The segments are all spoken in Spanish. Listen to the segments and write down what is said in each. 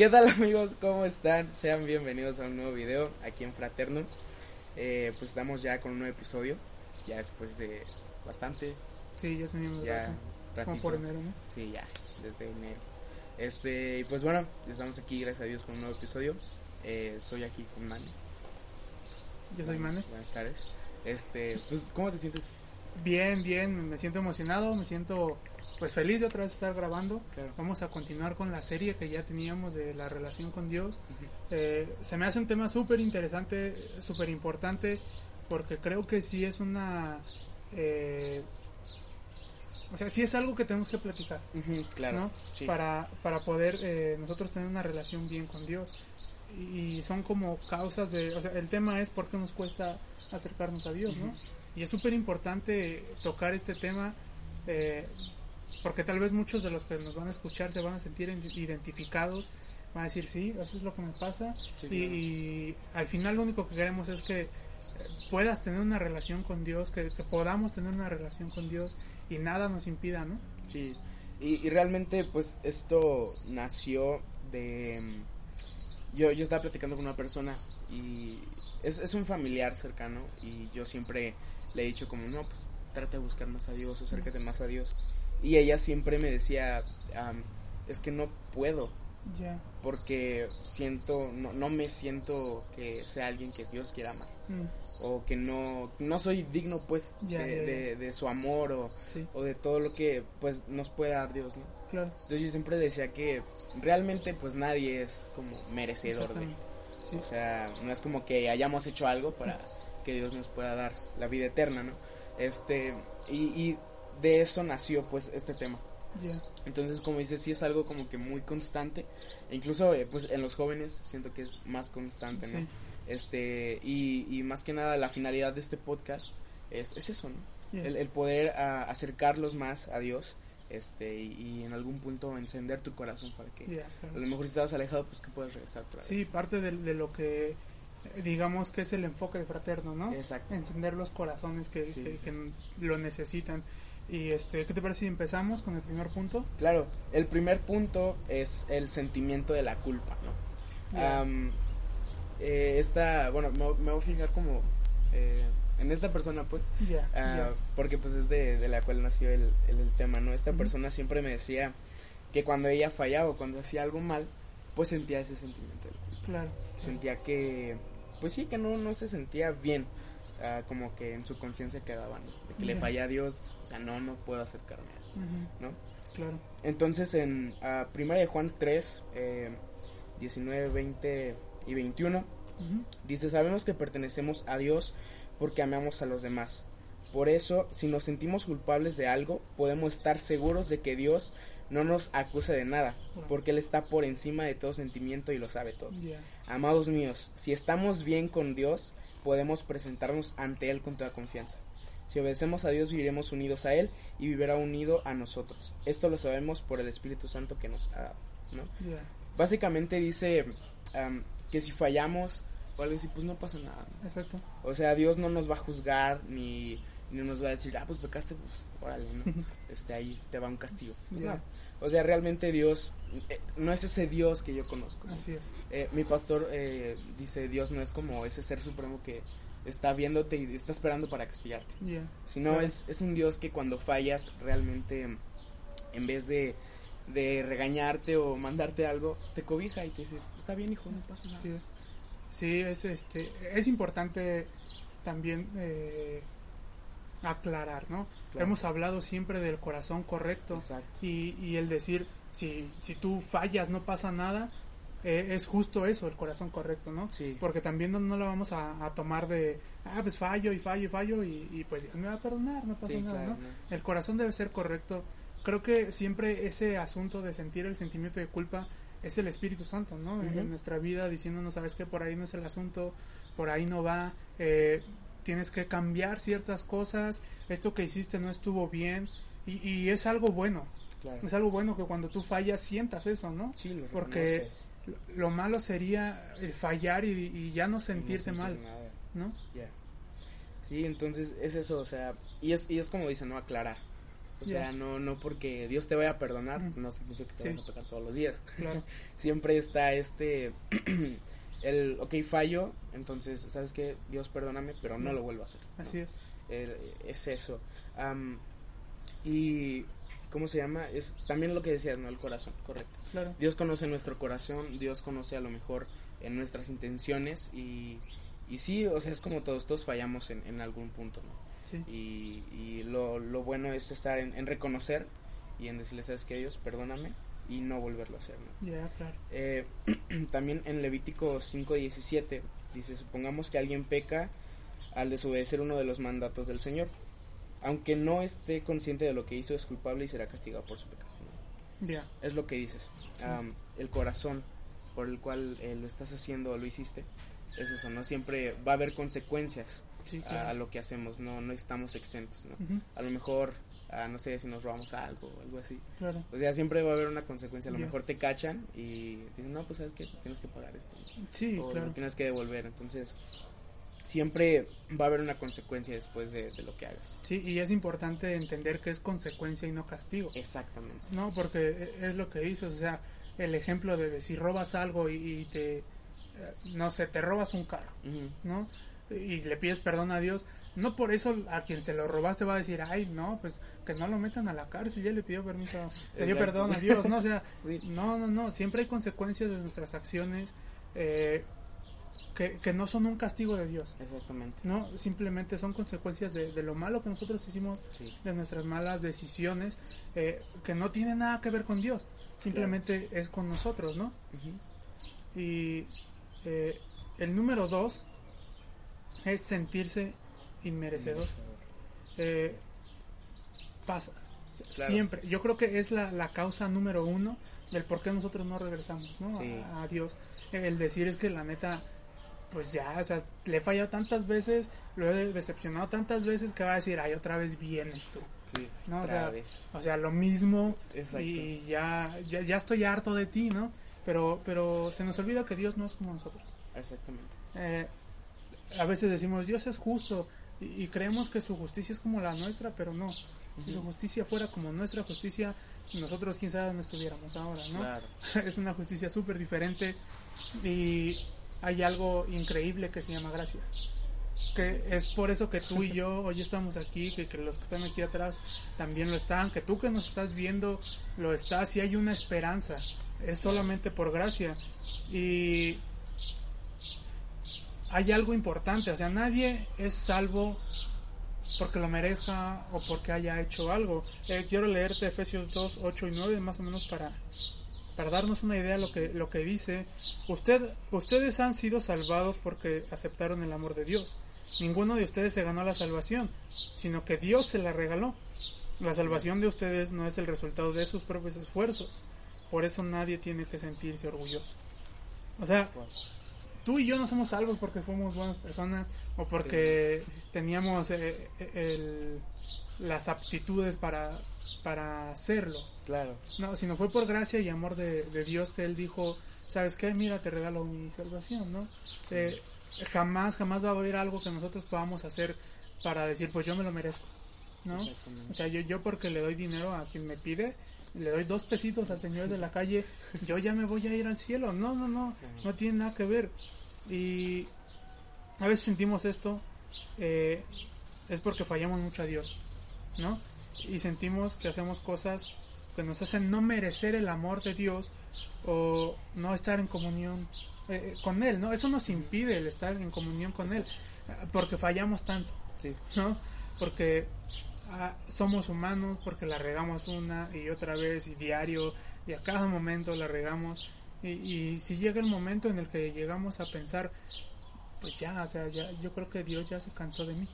¿Qué tal amigos? ¿Cómo están? Sean bienvenidos a un nuevo video aquí en Fraterno. Eh, pues estamos ya con un nuevo episodio, ya después de bastante. Sí, ya teníamos Ya, como por enero, ¿no? Sí, ya, desde enero. Este, y pues bueno, estamos aquí, gracias a Dios, con un nuevo episodio. Eh, estoy aquí con Mane. Yo soy Mane. Buenas tardes. Este, pues, ¿cómo te sientes? Bien, bien, me siento emocionado, me siento pues feliz de otra vez estar grabando. Claro. Vamos a continuar con la serie que ya teníamos de la relación con Dios. Eh, se me hace un tema súper interesante, súper importante, porque creo que sí es una... eh, o sea, sí es algo que tenemos que platicar, claro. ¿no? Sí. Para, para poder eh, nosotros tener una relación bien con Dios. Y son como causas de... O sea, el tema es por qué nos cuesta acercarnos a Dios, ¿no? Y es súper importante tocar este tema eh, porque tal vez muchos de los que nos van a escuchar se van a sentir iden- identificados, van a decir, sí, eso es lo que me pasa. Sí, y, claro. y al final lo único que queremos es que eh, puedas tener una relación con Dios, que, que podamos tener una relación con Dios y nada nos impida, ¿no? Sí, y, y realmente pues esto nació de... mm, Yo, yo estaba platicando con una persona y es, es un familiar cercano y yo siempre le he dicho como, no, pues trata de buscar más a Dios, acércate más a Dios. Y ella siempre me decía, am, es que no puedo porque siento, no, no me siento que sea alguien que Dios quiera amar Mm, o que no, no soy digno pues de, de- de su amor o, sí, o de todo lo que pues nos puede dar Dios, ¿no? claro. Entonces yo siempre decía que realmente pues nadie es como merecedor de. Sí. O sea, no es como que hayamos hecho algo para que Dios nos pueda dar la vida eterna, ¿no? Este, y, y de eso nació pues este tema. Ya. Entonces, como dices, sí es algo como que muy constante. E incluso eh, pues en los jóvenes siento que es más constante, ¿no? Sí. Este, y, y más que nada la finalidad de este podcast es, es eso, ¿no? El, el poder ah, acercarlos más a Dios este y, y en algún punto encender tu corazón para que claro. a lo mejor si estabas alejado pues que puedas regresar otra vez Sí, parte de, de lo que digamos que es el enfoque de fraterno, ¿no? exacto Encender los corazones que, Sí, que- sí. que lo necesitan. Y este, ¿qué te parece si empezamos con el primer punto? claro el primer punto es el sentimiento de la culpa no eh, esta bueno me, me voy a fijar como eh, en esta persona pues ah, porque pues es de, de la cual nació el, el, el tema no esta persona siempre me decía que cuando ella fallaba o cuando hacía algo mal pues sentía ese sentimiento de culpa Claro. sentía que pues sí que no no se sentía bien ah, como que en su conciencia quedaba ¿no? de que le falla a Dios o sea no no puedo acercarme a él no Claro. entonces en ah, primera de Juan 3 eh, 19 20 y 21 Ujú, dice sabemos que pertenecemos a Dios porque amamos a los demás por eso si nos sentimos culpables de algo podemos estar seguros de que Dios no nos acusa de nada porque él está por encima de todo sentimiento y lo sabe todo. Amados míos, si estamos bien con Dios, podemos presentarnos ante Él con toda confianza. Si obedecemos a Dios, viviremos unidos a Él y vivirá unido a nosotros. Esto lo sabemos por el Espíritu Santo que nos ha dado. ¿no? Básicamente dice que si fallamos o algo así, pues no pasa nada. ¿no? Exacto. O sea, Dios no nos va a juzgar ni, ni nos va a decir, ah, pues pecaste, pues órale, ¿no? Este, ahí te va un castigo. Pues no. O sea, realmente Dios eh, no es ese Dios que yo conozco. ¿no? Así es. Eh, mi pastor eh, dice Dios no es como ese ser supremo que está viéndote y está esperando para castigarte Ya. sino es, es un Dios que cuando fallas realmente en vez de, de regañarte o mandarte algo te cobija y te dice está bien hijo no pasa nada Así es. Sí, es, este, es importante también eh, aclarar, ¿no? Claro. Hemos hablado siempre del corazón correcto exacto y, y el decir, si, si tú fallas no pasa nada, eh, es justo eso, el corazón correcto, ¿no? sí Porque también no, no lo vamos a, a tomar de, ah, pues fallo y fallo y fallo y, y pues me va a perdonar, no pasa sí nada, claro ¿no? ¿no? El corazón debe ser correcto. Creo que siempre ese asunto de sentir el sentimiento de culpa es el Espíritu Santo, ¿no? En-. En nuestra vida diciéndonos, sabes que por ahí no es el asunto, por ahí no va, eh, tienes que cambiar ciertas cosas, esto que hiciste no estuvo bien y, y es algo bueno, claro es algo bueno que cuando tú fallas sientas eso, ¿no? sí lo porque Lo- Lo malo sería el fallar y, y ya no no sentirte sentir mal, nada. ¿no? Ya. Sí, entonces es eso, o sea, y es, y es como dicen, ¿no? Aclarar. O sea, no, no porque Dios te vaya a perdonar, no significa que te Sí. vas a todos los días. Claro. Siempre está este, el, ok, fallo, entonces, ¿sabes qué? Dios perdóname, pero no lo vuelvo a hacer. ¿no? Así es. El- es eso. Am, y, ¿cómo se llama? Es también lo que decías, ¿no? El corazón, correcto. Claro. Dios conoce nuestro corazón, Dios conoce a lo mejor en nuestras intenciones y, y sí, o sea, es como todos, todos fallamos en, en algún punto, ¿no? Sí. Y, y lo, lo bueno es estar en, en reconocer y en decirle, ¿sabes qué, Dios? Perdóname y no volverlo a hacer, ¿no? Ya, claro. Eh, también en Levítico 5.17 dice, supongamos que alguien peca al desobedecer uno de los mandatos del Señor. Aunque no esté consciente de lo que hizo, es culpable y será castigado por su pecado. ¿no? Ya. Es lo que dices. Sí. Am, el corazón por el cual eh, lo estás haciendo o lo hiciste, es eso, ¿no? Siempre va a haber consecuencias Sí, a, a claro. lo que hacemos, no, no estamos exentos, ¿no? Ujú, A lo mejor, ah, no sé si nos robamos algo o algo así. Claro. O sea, siempre va a haber una consecuencia. A lo mejor te cachan y dicen, no, pues sabes que tienes que pagar esto. Sí, o claro. lo tienes que devolver. Entonces, siempre va a haber una consecuencia después de, de lo que hagas. Sí, y es importante entender que es consecuencia y no castigo. Exactamente. No, porque es lo que dices, o sea, el ejemplo de, de si robas algo y, y te, eh, no sé, te robas un carro. ¿no? Y le pides perdón a Dios, no por eso a quien se lo robaste va a decir, ay, no, pues que no lo metan a la cárcel, ya le pidió permiso, le dio perdón a Dios, ¿no? O sea, Sí. no, no, no, siempre hay consecuencias de nuestras acciones eh, que, que no son un castigo de Dios, Exactamente. ¿no? Simplemente son consecuencias de, de lo malo que nosotros hicimos Sí. de nuestras malas decisiones eh, que no tienen nada que ver con Dios, simplemente es con nosotros, ¿no? Y eh, el número dos es sentirse inmerecedor. Eh, pasa, Claro. siempre. Yo creo que es la, la causa número uno del por qué nosotros no regresamos, ¿no? Sí. A, a Dios. El decir es que la neta, pues ya, o sea, le he fallado tantas veces, lo he decepcionado tantas veces que va a decir, ay, otra vez vienes tú. Sí. No, o otra sea, vez. O sea, lo mismo Exacto. y ya, ya, ya estoy harto de ti, ¿no? Pero, pero se nos olvida que Dios no es como nosotros. Exactamente. Eh, a veces decimos, Dios es justo y, y creemos que su justicia es como la nuestra, pero no. Si su justicia fuera como nuestra justicia, nosotros quién sabe dónde estuviéramos ahora, ¿no? Claro. es una justicia súper diferente y hay algo increíble que se llama gracia. Que es por eso que tú y yo hoy estamos aquí, que, que los que están aquí atrás también lo están, que tú que nos estás viendo lo estás y hay una esperanza. Es solamente por gracia. Y hay algo importante, o sea, nadie es salvo porque lo merezca o porque haya hecho algo. Eh, quiero leerte Efesios 2, 8 y 9 más o menos para, para darnos una idea de lo que, lo que dice. Usted, ustedes han sido salvados porque aceptaron el amor de Dios. Ninguno de ustedes se ganó la salvación, sino que Dios se la regaló. La salvación de ustedes no es el resultado de sus propios esfuerzos. Por eso nadie tiene que sentirse orgulloso. O sea, tú y yo no somos salvos porque fuimos buenas personas o porque teníamos eh, el- las aptitudes para, para hacerlo. Claro. No, sino fue por gracia y amor de, de Dios que Él dijo, ¿sabes qué? Mira, te regalo mi salvación, ¿no? Eh, jamás, jamás va a haber algo que nosotros podamos hacer para decir, pues yo me lo merezco, ¿no? O sea, yo, yo porque le doy dinero a quien me pide, le doy dos pesitos al señor de la calle, yo ya me voy a ir al cielo. No, no, no, no tiene nada que ver. Y a veces sentimos esto, eh, es porque fallamos mucho a Dios, ¿no? Y sentimos que hacemos cosas que nos hacen no merecer el amor de Dios o no estar en comunión eh, con Él, ¿no? Eso nos impide el estar en comunión con Él, eh, porque fallamos tanto. Sí. ¿no? Porque ah, somos humanos, porque la regamos una y otra vez y diario y a cada momento la regamos. Y, y si llega el momento en el que llegamos a pensar, pues ya, o sea, ya, yo creo que Dios ya se cansó de mí.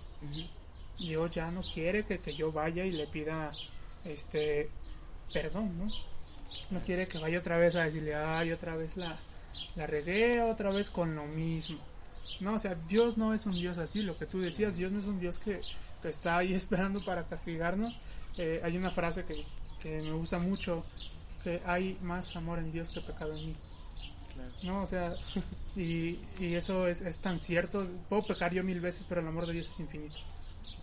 Dios ya no quiere que, que yo vaya y le pida este perdón, ¿no? No quiere que vaya otra vez a decirle, ay, otra vez la, la regué, otra vez con lo mismo. No, o sea, Dios no es un Dios así, lo que tú decías, Dios no es un Dios que está ahí esperando para castigarnos. Eh, hay una frase que, que me gusta mucho, que hay más amor en Dios que pecado en mí. Claro. No, o sea, y, y eso es, es tan cierto. Puedo pecar yo mil veces, pero el amor de Dios es infinito.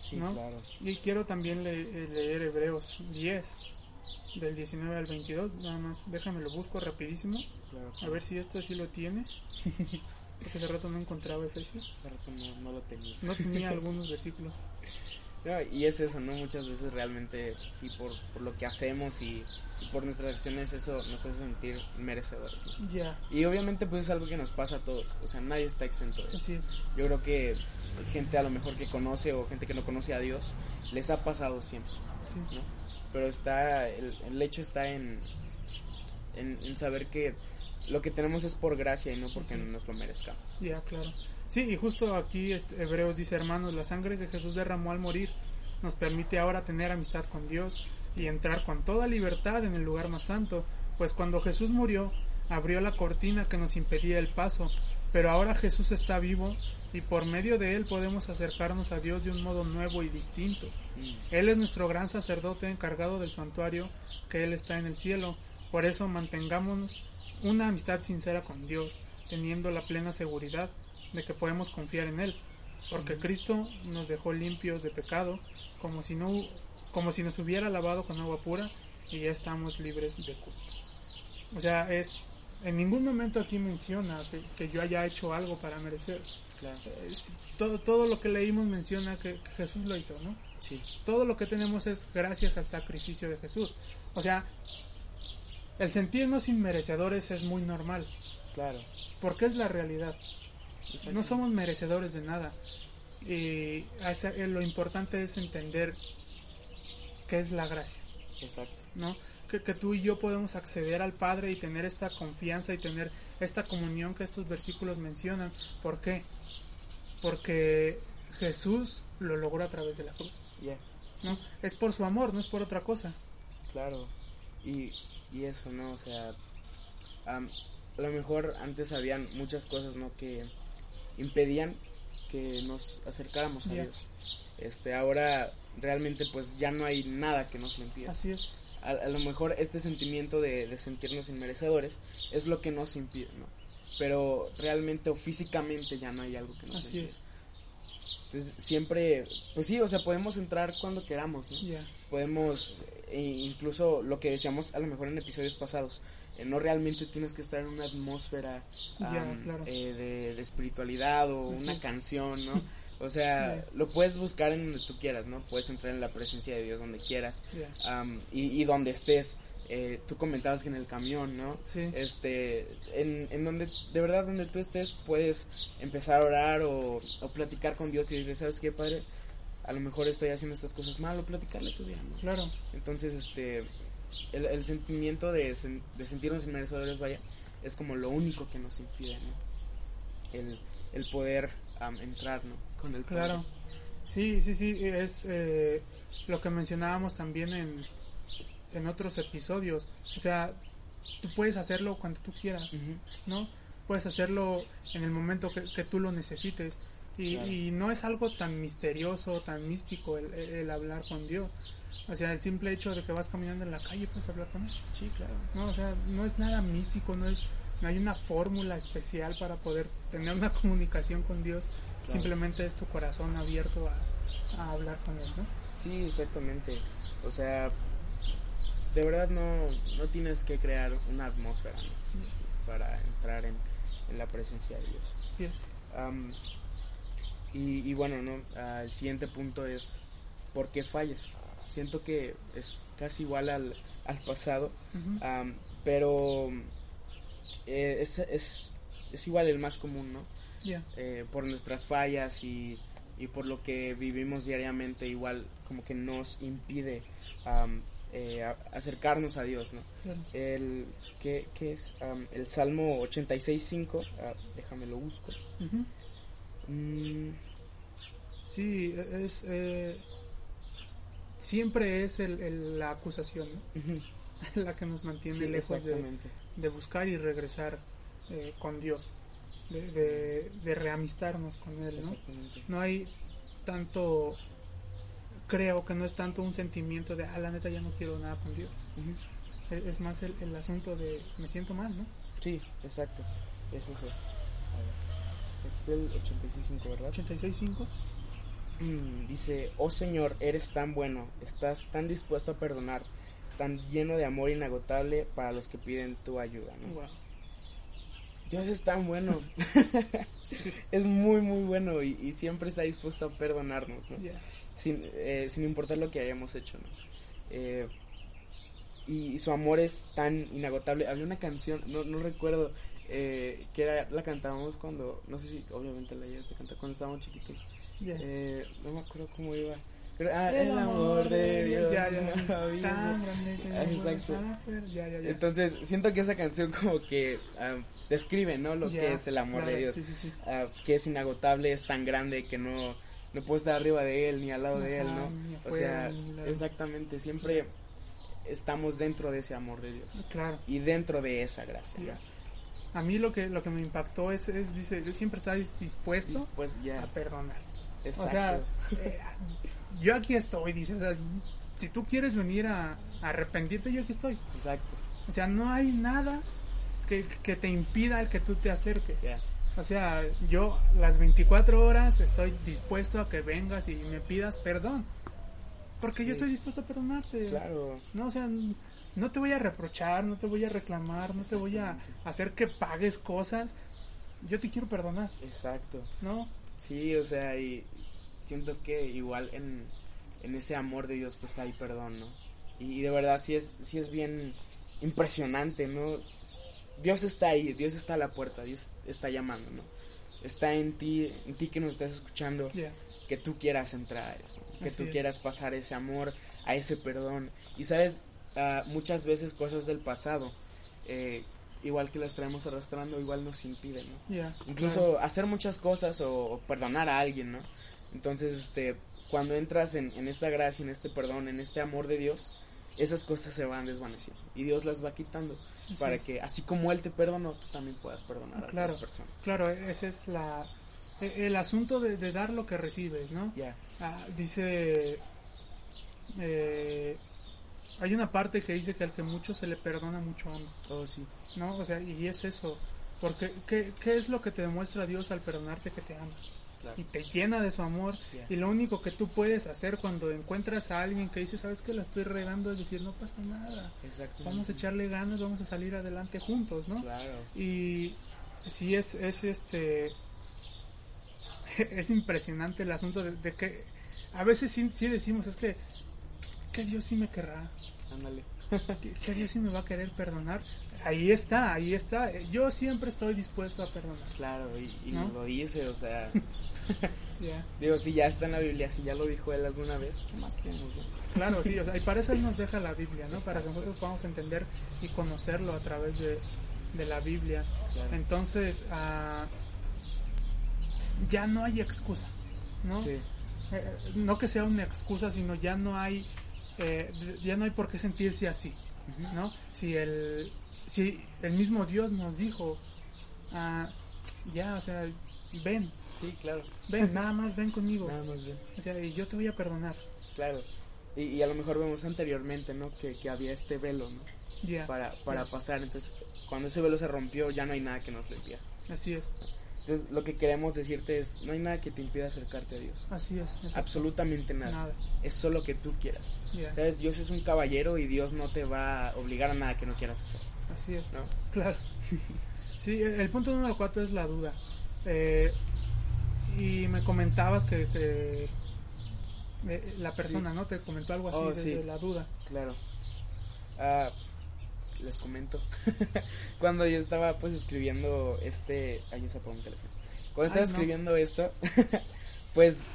Sí, ¿no? claro. Y quiero también le- eh, leer Hebreos 10, del 19 al 22. Nada más, déjame lo busco rapidísimo. claro. A ver si esto sí lo tiene. Porque hace rato no encontraba Efesios. Hace rato no, no lo tenía. No tenía algunos versículos. No, y es eso, ¿no? Muchas veces realmente, sí, por, por lo que hacemos y, y por nuestras acciones, eso nos hace sentir merecedores, ¿no? Ya, Y obviamente, pues es algo que nos pasa a todos. O sea, nadie está exento de eso. así es. Yo creo que gente a lo mejor que conoce o gente que no conoce a Dios, les ha pasado siempre, Sí. ¿no? Pero está, el, el hecho está en, en, en saber que lo que tenemos es por gracia y no porque es. nos lo merezcamos. Ya, claro. Sí, y justo aquí este, Hebreos dice, hermanos, la sangre que Jesús derramó al morir nos permite ahora tener amistad con Dios y entrar con toda libertad en el lugar más santo, pues cuando Jesús murió, abrió la cortina que nos impedía el paso, pero ahora Jesús está vivo y por medio de él podemos acercarnos a Dios de un modo nuevo y distinto. Mm, Él es nuestro gran sacerdote encargado del santuario que Él está en el cielo. Por eso mantengámonos una amistad sincera con Dios, teniendo la plena seguridad de que podemos confiar en Él. Porque Cristo nos dejó limpios de pecado, como si, no, como si nos hubiera lavado con agua pura y ya estamos libres de culpa. O sea, es en ningún momento aquí menciona que, que yo haya hecho algo para merecer. claro. Es- todo, todo lo que leímos menciona que que Jesús lo hizo, ¿no? Sí, todo lo que tenemos es gracias al sacrificio de Jesús. O sea, el sentirnos inmerecedores es muy normal, claro. porque es la realidad. No somos merecedores de nada. Y eh, lo importante es entender qué es la gracia, Exacto. ¿no? Que, que tú y yo podemos acceder al Padre y tener esta confianza y tener esta comunión que estos versículos mencionan. ¿Por qué? Porque Jesús lo logró a través de la cruz, ¿no? Es por su amor, no es por otra cosa. claro. Y, y eso, ¿no? O sea, a lo mejor antes habían muchas cosas, ¿no? Que impedían que nos acercáramos a. Dios. Este, ahora realmente pues ya no hay nada que nos lo impida. Así es. A, a lo mejor este sentimiento de, de sentirnos inmerecedores es lo que nos impide, ¿no? Pero realmente o físicamente ya no hay algo que nos Así es. Entonces siempre, pues sí, o sea, podemos entrar cuando queramos, ¿no? Ya, podemos e incluso lo que decíamos a lo mejor en episodios pasados eh, no realmente tienes que estar en una atmósfera claro. eh, de, de espiritualidad o una canción no o sea lo puedes buscar en donde tú quieras no puedes entrar en la presencia de Dios donde quieras y donde estés eh, tú comentabas que en el camión no Sí. este en, en donde de verdad donde tú estés puedes empezar a orar o, o platicar con Dios y decirle sabes qué padre a lo mejor estoy haciendo estas cosas mal o platicarle tu día no Claro, entonces, este, el, el sentimiento de, sen- de sentirnos inmerecedores, vaya, es como lo único que nos impide, ¿no? El, el poder entrar, ¿no? Con el Padre. claro. Sí, sí, sí, es eh, lo que mencionábamos también en, en otros episodios. O sea, tú puedes hacerlo cuando tú quieras, Ujú, ¿no? Puedes hacerlo en el momento que, que tú lo necesites. Y, Claro. y no es algo tan misterioso, tan místico el, el hablar con Dios. O sea, el simple hecho de que vas caminando en la calle puedes hablar con Él. Sí, claro. No, o sea, no es nada místico, no es no hay una fórmula especial para poder tener una comunicación con Dios. Claro. Simplemente es tu corazón abierto a, a hablar con Él, ¿no? Sí, exactamente. O sea, de verdad no, no tienes que crear una atmósfera ¿no? para entrar en, en la presencia de Dios. Así es. Y, y bueno, ¿no? Ah, el siguiente punto es ¿por qué fallas? Siento que es casi igual al, al pasado, am, pero eh, es, es, es igual el más común, ¿no? Eh, por nuestras fallas y, y por lo que vivimos diariamente, igual como que nos impide am, eh, a- acercarnos a Dios, ¿no? claro. El, ¿qué, qué es? El Salmo 86.5, ah, déjame lo busco. Mm, Sí, es. eh, siempre es el, el- la acusación, la que nos mantiene Sí, lejos de, buscar y regresar eh, con Dios, de, de, de reamistarnos con Él, ¿no? Exactamente. no hay tanto creo que no es tanto un sentimiento de ah la neta ya no quiero nada con Dios es, es más el, el asunto de me siento mal no Sí, exacto. Es eso. Es el 86.5, ¿verdad? 86.5 mm, dice, oh Señor, eres tan bueno, estás tan dispuesto a perdonar, tan lleno de amor inagotable para los que piden tu ayuda. ¿no? Wow. Dios es tan bueno, es muy, muy bueno y, y siempre está dispuesto a perdonarnos, ¿no? Yeah. Sin, eh, sin importar lo que hayamos hecho, ¿no? Eh, y, y su amor es tan inagotable. Había una canción, no, no recuerdo, eh, que era, la cantábamos cuando, no sé si obviamente la llegaste a cantar cuando estábamos chiquitos. Yeah. Eh, no me acuerdo cómo iba. Pero, ah, el, amor de Dios. Ya, es ya. maravilloso. Ah, exacto. Ya, ya. Entonces, siento que esa canción como que ah, describe, ¿no? Lo que es el amor claro, de Dios. Sí, sí, sí. Ah, que es inagotable, es tan grande que no, no puedo estar arriba de él ni al lado de él, ¿no? O sea, exactamente, siempre estamos dentro de ese amor de Dios Claro. y dentro de esa gracia. A mí lo que lo que me impactó es, es dice, él siempre está dis- dispuesto a perdonar. exacto. O sea, eh, yo aquí estoy, dice, o sea, si tú quieres venir a, a arrepentirte, yo aquí estoy. exacto, O sea, no hay nada que, que te impida el que tú te acerques. ya, O sea, yo las 24 horas estoy dispuesto a que vengas y me pidas perdón. Porque Sí. yo estoy dispuesto a perdonarte. claro, No, o sea, no te voy a reprochar, no te voy a reclamar, no te voy a hacer que pagues cosas. Yo te quiero perdonar, exacto. ¿no? Sí, o sea, y siento que igual en, en ese amor de Dios pues hay perdón, ¿no? Y, y de verdad sí es, sí es bien impresionante, ¿no? Dios está ahí, Dios está a la puerta, Dios está llamando, ¿no? Está en ti, en ti que nos estás escuchando, que tú quieras entrar a eso, que Así tú es. quieras pasar ese amor, a ese perdón. Y sabes, Ah, muchas veces cosas del pasado, eh, igual que las traemos arrastrando, igual nos impiden, ¿no? Incluso claro. hacer muchas cosas o, o perdonar a alguien, ¿no? Entonces, este, cuando entras en, en esta gracia, en este perdón, en este amor de Dios, esas cosas se van desvaneciendo y Dios las va quitando Así para es. que, así como Él te perdonó, tú también puedas perdonar a otras personas. Claro, ese es la e- el asunto de, de dar lo que recibes, ¿no? Ya, Ah, dice eh, hay una parte que dice que al que mucho se le perdona mucho ama, oh sí, ¿no? O sea, y es eso. Porque, ¿qué, qué es lo que te demuestra Dios al perdonarte que te ama? Claro. Y te llena de su amor. Y lo único que tú puedes hacer cuando encuentras a alguien que dice, ¿sabes que La estoy regando, es decir, no pasa nada. Vamos a echarle ganas, vamos a salir adelante juntos, ¿no? Claro, Y sí es, es este es impresionante el asunto de, de que a veces sí, sí decimos es que que Dios sí me querrá, ándale. que, que Dios sí me va a querer perdonar. Ahí está, ahí está. Yo siempre estoy dispuesto a perdonar. Claro, y, y ¿No? lo dice, o sea, digo, si ya está en la Biblia, si ya lo dijo Él alguna vez, ¿qué más queremos? Claro, sí, o sea, y para eso nos deja la Biblia, ¿no? Para que nosotros podamos entender y conocerlo a través de, de la Biblia. Claro. Entonces, ah, ya no hay excusa, ¿no? Sí, Eh, no que sea una excusa, sino ya no hay eh, ya no hay por qué sentirse así. ¿no? Si el si el mismo Dios nos dijo, ah, ya, o sea, ven, sí, claro, ven, nada más ven conmigo, nada más bien. o sea, y yo te voy a perdonar, Claro. Y, y a lo mejor vemos anteriormente, ¿no? Que, que había este velo, ¿no? ya, Para, para pasar. Entonces, cuando ese velo se rompió, ya no hay nada que nos lo impida. así es, Entonces, lo que queremos decirte es, no hay nada que te impida acercarte a Dios. así es, exacto. Absolutamente nada. nada, Es solo que tú quieras. ya, ¿Sabes? Dios es un caballero y Dios no te va a obligar a nada que no quieras hacer, así es, ¿no? claro, sí, el, punto número cuatro es la duda, Eh, y me comentabas que, que, eh, la persona, ¿no? Te comentó algo así Oh, de- sí. de la duda. Claro. Ah, les comento. Cuando yo estaba pues escribiendo este... Ay, esa por mi teléfono. Cuando estaba Ay, no. escribiendo esto, pues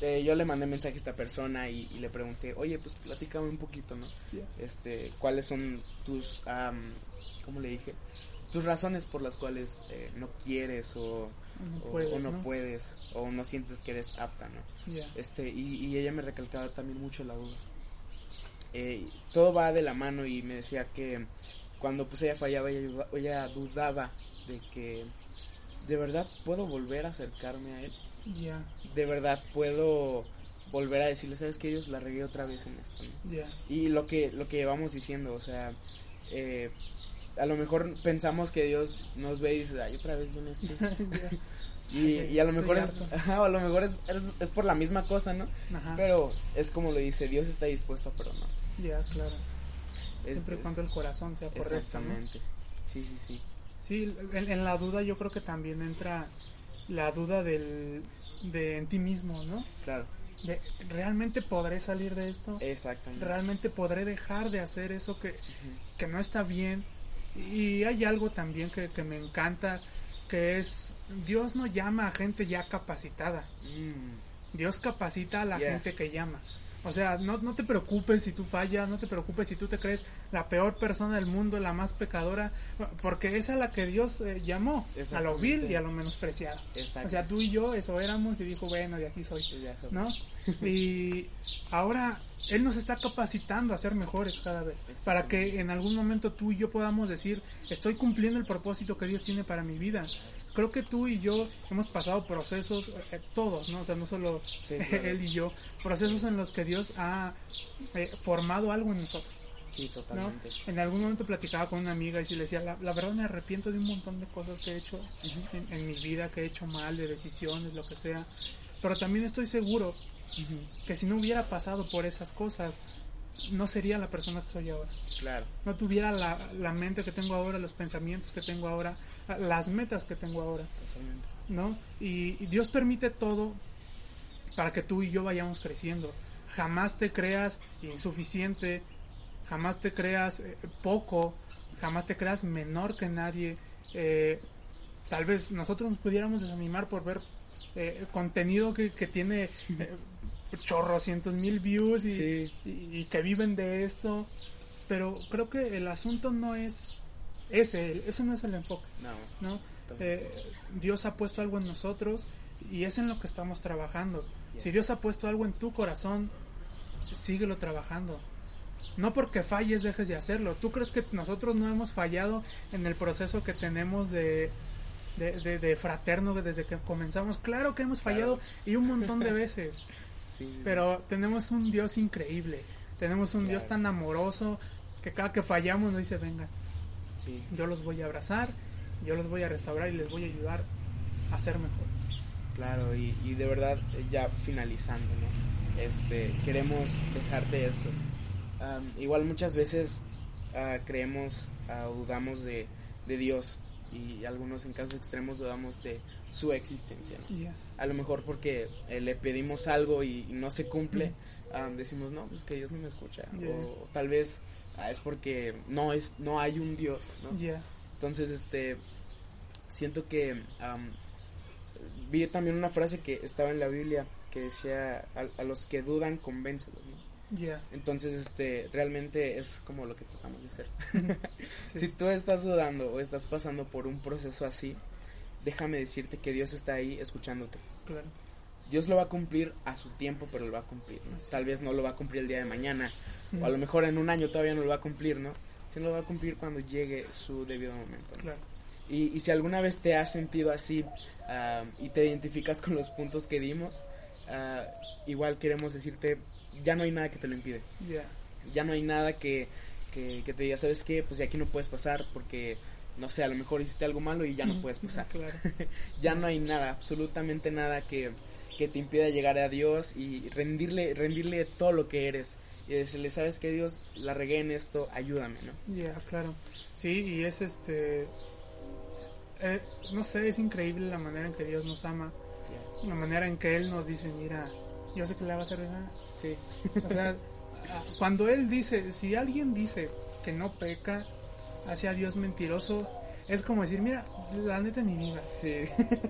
eh, yo le mandé mensaje a esta persona y, y le pregunté, oye, pues platícame un poquito, ¿no? Este, ¿cuáles son tus, am, ¿cómo le dije? Tus razones por las cuales eh, no quieres o, No o- puedes, o no, ¿no? puedes o no sientes que eres apta, ¿no? Este, y, y ella me recalcaba también mucho la duda. Eh, todo va de la mano y me decía que cuando pues ella fallaba, ella, ella dudaba de que de verdad puedo volver a acercarme a él. ya, De verdad puedo volver a decirle, ¿sabes que Dios la regué otra vez en esto? ¿no?". ya, Y lo que, lo que llevamos diciendo, o sea, eh, a lo mejor pensamos que Dios nos ve y dice, ay, otra vez viene ya, Y, a lo mejor es, ajá, a lo mejor es, es, es por la misma cosa, ¿no? Ajá. Pero es como lo dice, Dios está dispuesto a perdonar. Ya, claro. Es- Siempre cuando el corazón sea correcto. ¿no? Exactamente. Sí, sí, sí. Sí, en, en la duda yo creo que también entra la duda del, de en ti mismo, ¿no? Claro. De, ¿realmente podré salir de esto? Exactamente. ¿Realmente podré dejar de hacer eso que, que no está bien? Y hay algo también que, que me encanta, que es, Dios no llama a gente ya capacitada, Mm, Dios capacita a la Yeah. gente que llama. O sea, no, no te preocupes si tú fallas, no te preocupes si tú te crees la peor persona del mundo, la más pecadora, porque esa es la que Dios eh, llamó, a lo vil y a lo menospreciado. O sea, tú y yo eso éramos y dijo, bueno, de aquí soy. ¿no? Y ahora Él nos está capacitando a ser mejores cada vez, para que en algún momento tú y yo podamos decir, estoy cumpliendo el propósito que Dios tiene para mi vida. Creo que tú y yo hemos pasado procesos, eh, todos, ¿no? O sea, no solo Sí, claro. Él y yo, procesos en los que Dios ha eh, formado algo en nosotros. Sí, ¿no? totalmente. En algún momento platicaba con una amiga y sí le decía, la, la verdad me arrepiento de un montón de cosas que he hecho en, en mi vida, que he hecho mal, de decisiones, lo que sea. Pero también estoy seguro que si no hubiera pasado por esas cosas, no sería la persona que soy ahora. Claro. No tuviera la, la mente que tengo ahora, los pensamientos que tengo ahora, las metas que tengo ahora. Totalmente. ¿no? Y, y Dios permite todo para que tú y yo vayamos creciendo. Jamás te creas insuficiente, jamás te creas eh, poco, jamás te creas menor que nadie. Eh, tal vez nosotros nos pudiéramos desanimar por ver eh, contenido que, que tiene eh, chorrocientos mil views y, Sí. y- y que viven de esto. Pero creo que el asunto no es ese, ese no es el enfoque. No. ¿no? Eh, Dios ha puesto algo en nosotros y es en lo que estamos trabajando. Yeah. Si Dios ha puesto algo en tu corazón, síguelo trabajando. No porque falles dejes de hacerlo. ¿Tú crees que nosotros no hemos fallado en el proceso que tenemos de, de, de- de fraterno desde que comenzamos? Claro que hemos fallado y un montón de veces. Sí, sí, sí. Pero tenemos un Dios increíble. Tenemos un Dios tan amoroso que cada que fallamos nos dice, venga, yo los voy a abrazar, yo los voy a restaurar y les voy a ayudar a ser mejores. Claro, y, y de verdad, eh, ya finalizando, ¿no? Este, queremos dejarte esto. Am, igual muchas veces ah, creemos o dudamos de, de Dios y algunos en casos extremos dudamos de su existencia. A lo mejor porque eh, le pedimos algo y, y no se cumple, decimos, no, pues que Dios no me escucha. Yeah. O, o tal vez ah, es porque no, es, no hay un Dios. Entonces, este, siento que vi también una frase que estaba en la Biblia que decía, a, a los que dudan, convéncelos, Entonces, este, realmente es como lo que tratamos de hacer. Sí. Si tú estás dudando o estás pasando por un proceso así, déjame decirte que Dios está ahí escuchándote. Claro. Dios lo va a cumplir a su tiempo, pero lo va a cumplir, Tal vez no lo va a cumplir el día de mañana, Mm. o a lo mejor en un año todavía no lo va a cumplir, ¿no? Sino lo va a cumplir cuando llegue su debido momento. ¿no? Claro. Y, y si alguna vez te has sentido así ah, y te identificas con los puntos que dimos, ah, igual queremos decirte, ya no hay nada que te lo impide. Ya. Ya no hay nada que, que, que te diga, ¿sabes qué? Pues de aquí no puedes pasar porque, no sé, a lo mejor hiciste algo malo y ya no puedes pasar. Claro. Ya no hay nada, absolutamente nada que, que te impida llegar a Dios y rendirle, rendirle todo lo que eres. Y decirle, ¿sabes qué, Dios? La regué en esto, ayúdame, ¿no? Ya, claro. Sí, y es este. eh, no sé, es increíble la manera en que Dios nos ama. La manera en que Él nos dice, mira, yo sé que la vas a regar. Sí, O sea, cuando Él dice, si alguien dice que no peca, hace a Dios mentiroso, es como decir, mira, la neta ni vivas. sí,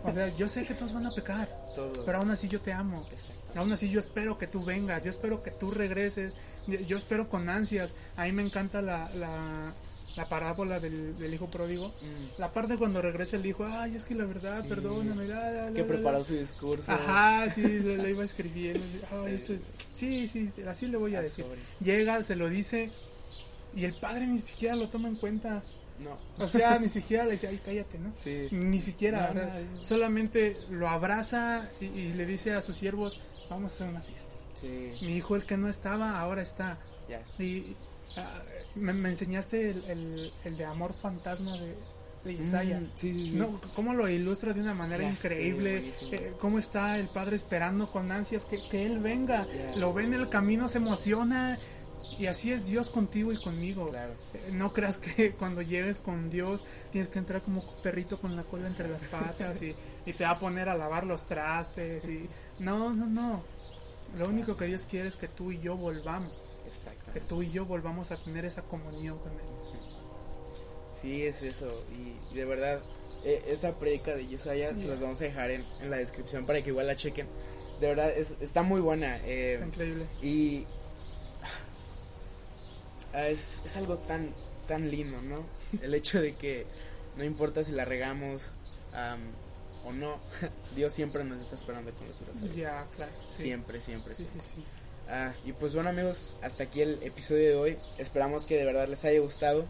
O sea, yo sé que todos van a pecar, todo. pero aún así yo te amo. Aún así yo espero que tú vengas, yo espero que tú regreses, yo, yo espero con ansias. A mí me encanta la, la, la parábola del, del hijo pródigo. Mm. La parte cuando regresa el hijo, ay, es que la verdad, Sí. perdóname, la, que la, preparó la". su discurso. Ajá, sí, le, le iba escribiendo. Ay, esto- sí, sí, así le voy a decir. Llega, se lo dice y el padre ni siquiera lo toma en cuenta. No. O sea, ni siquiera le dice, ay, cállate, ¿no? Sí. Ni siquiera, No, solamente lo abraza y, y le dice a sus siervos, vamos a hacer una fiesta. Sí. Mi hijo, el que no estaba, ahora está. Ya. Y ah, me, me enseñaste el, el- el de amor fantasma de, de Isaiah. Mm, sí, sí, sí. No, cómo lo ilustra de una manera Ya increíble. eh, cómo está el padre esperando con ansias que, que él venga. Lo ve en el camino, se emociona. Y así es Dios contigo y conmigo. Claro. Eh, No creas que cuando llegues con Dios tienes que entrar como perrito con la cola entre las patas y, y te va a poner a lavar los trastes. y No, no, no. Lo único que Dios quiere es que tú y yo volvamos. Que tú y yo volvamos a tener esa comunión con Él. Sí, es eso. Y, y de verdad, eh, esa predica de Yesaya se las vamos a dejar en, en la descripción para que igual la chequen. De verdad, es, está muy buena. eh, Está increíble. y ah, es, es algo tan, tan lindo, ¿no? El hecho de que no importa si la regamos am, o no, Dios siempre nos está esperando con los brazos. Ya, claro. sí. Siempre, siempre, siempre. sí, sí. Ah, y pues bueno amigos, hasta aquí el episodio de hoy. Esperamos que de verdad les haya gustado.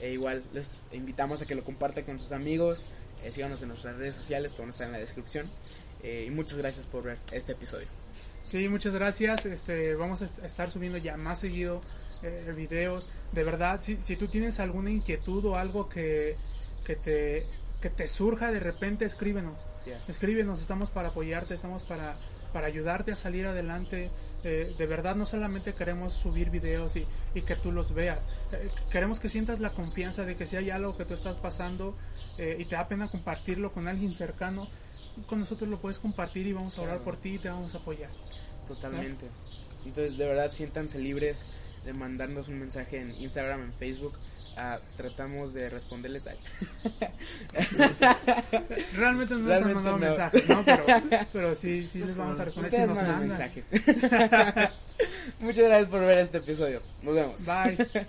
E igual les invitamos a que lo compartan con sus amigos. Eh, síganos en nuestras redes sociales que van a estar en la descripción. Eh, y muchas gracias por ver este episodio. Sí, muchas gracias. Este, vamos a est- estar subiendo ya más seguido eh, videos. De verdad, si, si tú tienes alguna inquietud o algo que, que, te, que te surja de repente, escríbenos. Ya. Escríbenos, estamos para apoyarte, estamos para, para ayudarte a salir adelante. Eh, de verdad, no solamente queremos subir videos y, y que tú los veas. Eh, queremos que sientas la confianza de que si hay algo que tú estás pasando eh, y te da pena compartirlo con alguien cercano, con nosotros lo puedes compartir y vamos a orar Claro. por ti y te vamos a apoyar. Totalmente. Entonces, de verdad, siéntanse libres de mandarnos un mensaje en Instagram, en Facebook. Ah, tratamos de responderles. Ay. Realmente no nos han mandado no. mensajes, ¿no? Pero, pero sí, sí les vamos a responder si Ustedes mandan. mensaje. Muchas gracias por ver este episodio. Nos vemos. Bye.